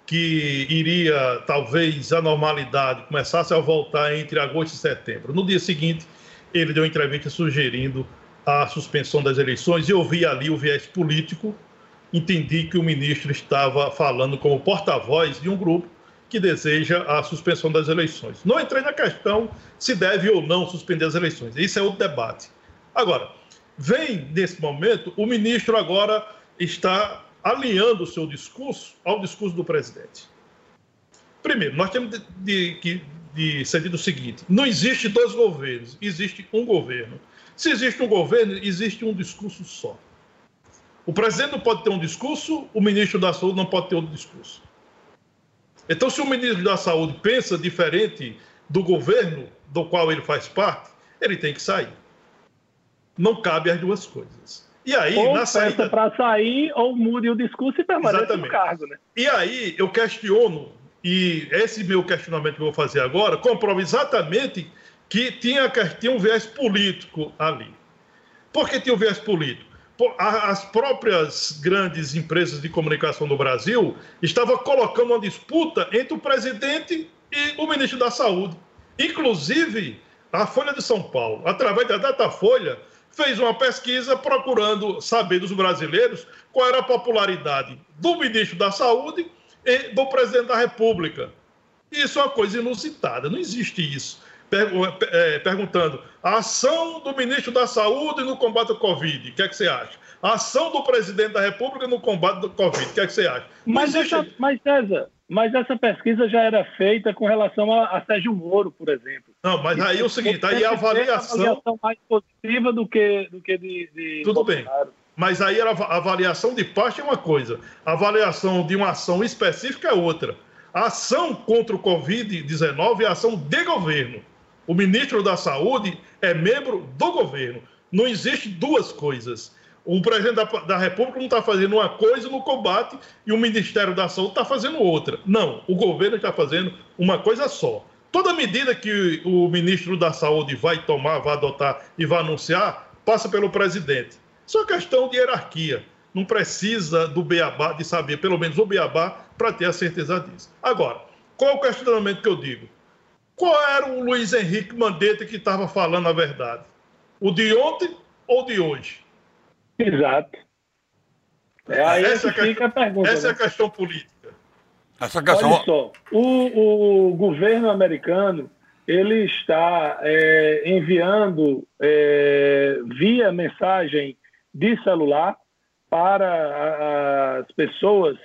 que iria talvez a normalidade começasse a voltar entre agosto e setembro. No dia seguinte, ele deu entrevista sugerindo a suspensão das eleições e eu vi ali o viés político, entendi que o ministro estava falando como porta-voz de um grupo que deseja a suspensão das eleições. Não entrei na questão se deve ou não suspender as eleições. Isso é outro debate. Agora, vem nesse momento, o ministro agora está alinhando o seu discurso ao discurso do presidente. Primeiro, nós temos de, de, de sentir o seguinte: não existe dois governos, existe um governo. Se existe um governo, existe um discurso só. O presidente não pode ter um discurso, o ministro da Saúde não pode ter outro discurso. Então, se o ministro da Saúde pensa diferente do governo do qual ele faz parte, ele tem que sair. Não cabe as duas coisas. E aí, ou na saída para sair ou mude o discurso e permaneça no cargo, né? E aí eu questiono e esse meu questionamento que eu vou fazer agora comprova exatamente que tinha, tinha um viés político ali. Por que tinha um viés político? As próprias grandes empresas de comunicação do Brasil estavam colocando uma disputa entre o presidente e o ministro da Saúde. Inclusive, a Folha de São Paulo, através da Datafolha, fez uma pesquisa procurando saber dos brasileiros qual era a popularidade do ministro da Saúde e do presidente da República. Isso é uma coisa inusitada, não existe isso. É, perguntando a ação do ministro da Saúde no combate ao Covid, o que é que você acha? A ação do presidente da República no combate ao Covid, o que é que você acha? Mas, existe... essa, mas César, mas essa pesquisa já era feita com relação a, a Sérgio Moro, por exemplo. Não, mas aí é o seguinte, aí a avaliação... A avaliação mais positiva do que, do que de, de Tudo Bolsonaro. bem. Mas aí a avaliação de parte é uma coisa, a avaliação de uma ação específica é outra. A ação contra o Covid-19 é ação de governo. O ministro da Saúde é membro do governo. Não existe duas coisas. O presidente da, da República não está fazendo uma coisa no combate e o Ministério da Saúde está fazendo outra. Não, o governo está fazendo uma coisa só. Toda medida que o ministro da Saúde vai tomar, vai adotar e vai anunciar, passa pelo presidente. Isso é questão de hierarquia. Não precisa do beabá, de saber pelo menos o beabá, para ter a certeza disso. Agora, qual é o questionamento que eu digo? Qual era o Luiz Henrique Mandetta que estava falando a verdade? O de ontem ou de hoje? Exato. É aí essa é que fica a pergunta. Essa né? é a questão política. Essa questão... Olha só, o, o governo americano ele está é, enviando é, via mensagem de celular para as pessoas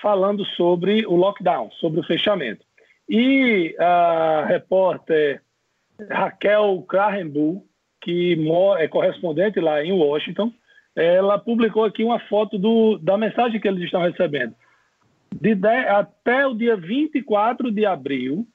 falando sobre o lockdown, sobre o fechamento. E a repórter Raquel Krahenbull, que é correspondente lá em Washington, ela publicou aqui uma foto do, da mensagem que eles estão recebendo. De 10, até o dia 24 de abril,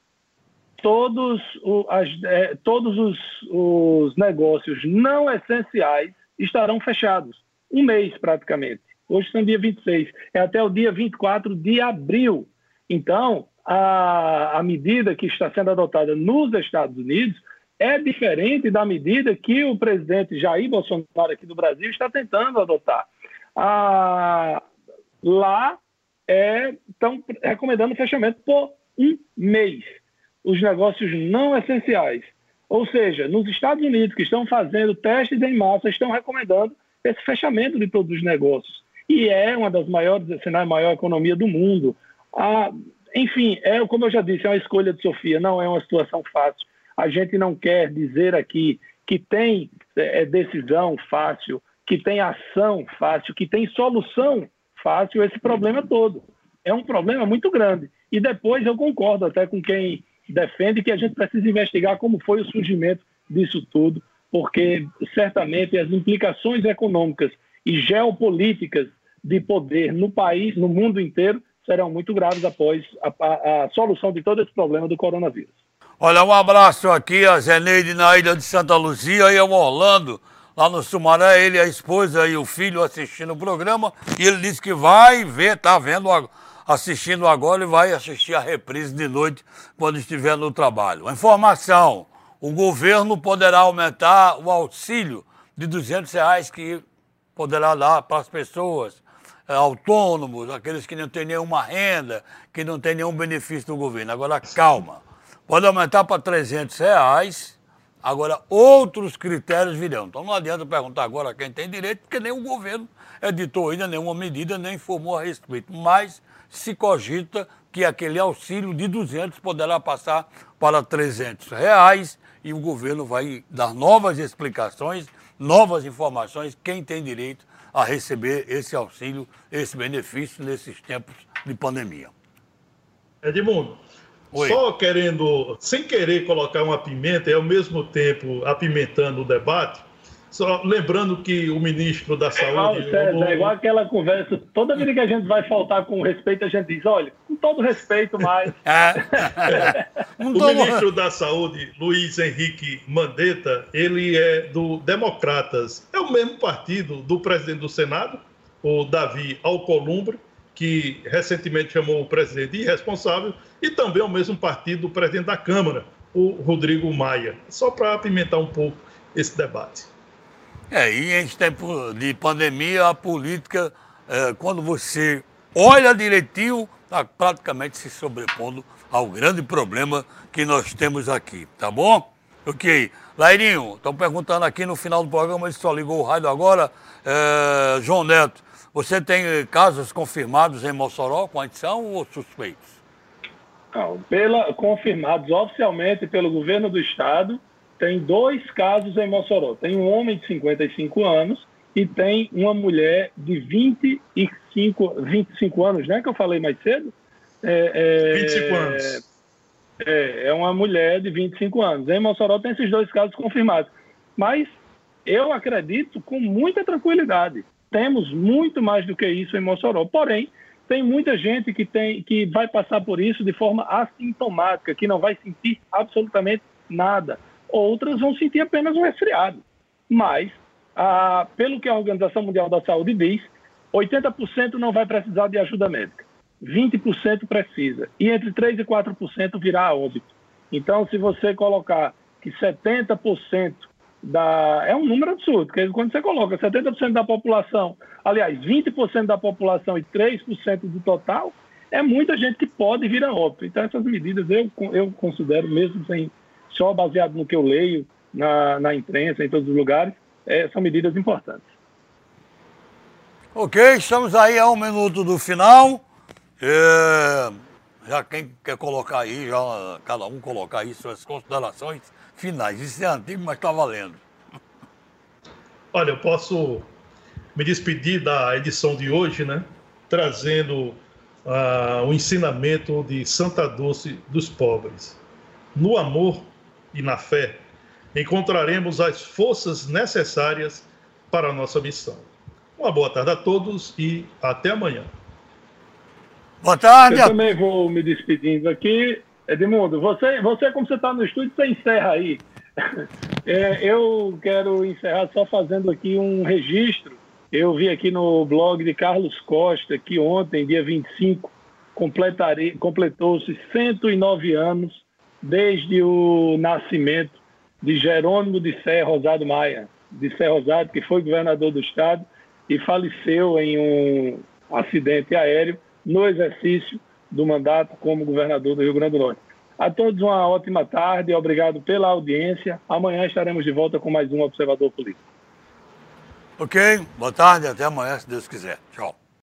todos, o, as, é, todos os, os negócios não essenciais estarão fechados. Um mês, praticamente. Hoje são dia 26. É até o dia 24 de abril. Então, a, a medida que está sendo adotada nos Estados Unidos é diferente da medida que o presidente Jair Bolsonaro aqui do Brasil está tentando adotar. Lá é, estão recomendando fechamento por um mês. Os negócios não essenciais. Ou seja, nos Estados Unidos, que estão fazendo testes em massa, estão recomendando esse fechamento de todos os negócios. E é uma das maiores, se não é a maior economia do mundo. Ah, enfim, é como eu já disse, é uma escolha de Sofia, não é uma situação fácil. A gente não quer dizer aqui que tem é, decisão fácil, que tem ação fácil, que tem solução fácil esse problema todo. É um problema muito grande. E depois eu concordo até com quem defende que a gente precisa investigar como foi o surgimento disso tudo, porque certamente as implicações econômicas e geopolíticas de poder no país, no mundo inteiro, serão muito graves após a, a, a solução de todo esse problema do coronavírus. Olha, um abraço aqui a Zeneide na ilha de Santa Luzia e ao Orlando, lá no Sumaré, ele, a esposa e o filho assistindo o programa, e ele disse que vai ver, tá vendo, assistindo agora e vai assistir a reprise de noite quando estiver no trabalho. Informação, o governo poderá aumentar o auxílio de 200 reais que poderá dar para as pessoas autônomos, aqueles que não têm nenhuma renda, que não têm nenhum benefício do governo. Agora, calma. Pode aumentar para 300 reais. Agora, outros critérios virão. Então, não adianta perguntar agora quem tem direito, porque nem o governo editou ainda nenhuma medida, nem informou a respeito. Mas se cogita que aquele auxílio de 200 poderá passar para 300 reais e o governo vai dar novas explicações, novas informações, quem tem direito a receber esse auxílio, esse benefício nesses tempos de pandemia. Edmundo, Oi. só querendo, sem querer colocar uma pimenta e ao mesmo tempo apimentando o debate, só lembrando que o ministro da é Saúde. Igual, César, é igual aquela conversa. Toda vez que a gente vai faltar com respeito, a gente diz: olha, com todo respeito, mas. É. o ministro da Saúde, Luiz Henrique Mandetta, ele é do Democratas. É o mesmo partido do presidente do Senado, o Davi Alcolumbre, que recentemente chamou o presidente de irresponsável, e também é o mesmo partido do presidente da Câmara, o Rodrigo Maia. Só para apimentar um pouco esse debate. É, e em tempo de pandemia, a política, é, quando você olha direitinho, está praticamente se sobrepondo ao grande problema que nós temos aqui, tá bom? Ok. Lairinho, estão perguntando aqui no final do programa, ele só ligou o rádio agora. É, João Neto, você tem casos confirmados em Mossoró com adição ou suspeitos? Não, pela, confirmados oficialmente pelo governo do estado tem dois casos em Mossoró. Tem um homem de 55 anos e tem uma mulher de 25, 25 anos, né? Que eu falei mais cedo. É, é, 25 anos. É, é uma mulher de 25 anos. Em Mossoró tem esses dois casos confirmados. Mas eu acredito com muita tranquilidade. Temos muito mais do que isso em Mossoró. Porém, tem muita gente que, tem, que vai passar por isso de forma assintomática, que não vai sentir absolutamente nada outras vão sentir apenas um resfriado. Mas, ah, pelo que a Organização Mundial da Saúde diz, 80% não vai precisar de ajuda médica, 20% precisa, e entre 3% e 4% virá a óbito. Então, se você colocar que 70% da. É um número absurdo, porque quando você coloca 70% da população, aliás, 20% da população e 3% do total, é muita gente que pode vir a óbito. Então, essas medidas eu, eu considero, mesmo sem só baseado no que eu leio na, na imprensa, em todos os lugares, é, são medidas importantes. Ok, estamos aí a um minuto do final. É, já quem quer colocar aí, já cada um colocar aí suas considerações finais. Isso é antigo, mas está valendo. Olha, eu posso me despedir da edição de hoje, né? Trazendo uh, o ensinamento de Santa Doce dos Pobres. No amor e na fé, encontraremos as forças necessárias para a nossa missão. Uma boa tarde a todos e até amanhã. Boa tarde. Eu também vou me despedindo aqui. Edmundo, você, você como você está no estúdio, você encerra aí. É, eu quero encerrar só fazendo aqui um registro. Eu vi aqui no blog de Carlos Costa que ontem, dia 25, completou-se 109 anos desde o nascimento de Jerônimo de Sé Rosado Maia, de Sé Rosado, que foi governador do estado e faleceu em um acidente aéreo no exercício do mandato como governador do Rio Grande do Norte. A todos uma ótima tarde, obrigado pela audiência. Amanhã estaremos de volta com mais um Observador Político. Ok, boa tarde, até amanhã, se Deus quiser. Tchau.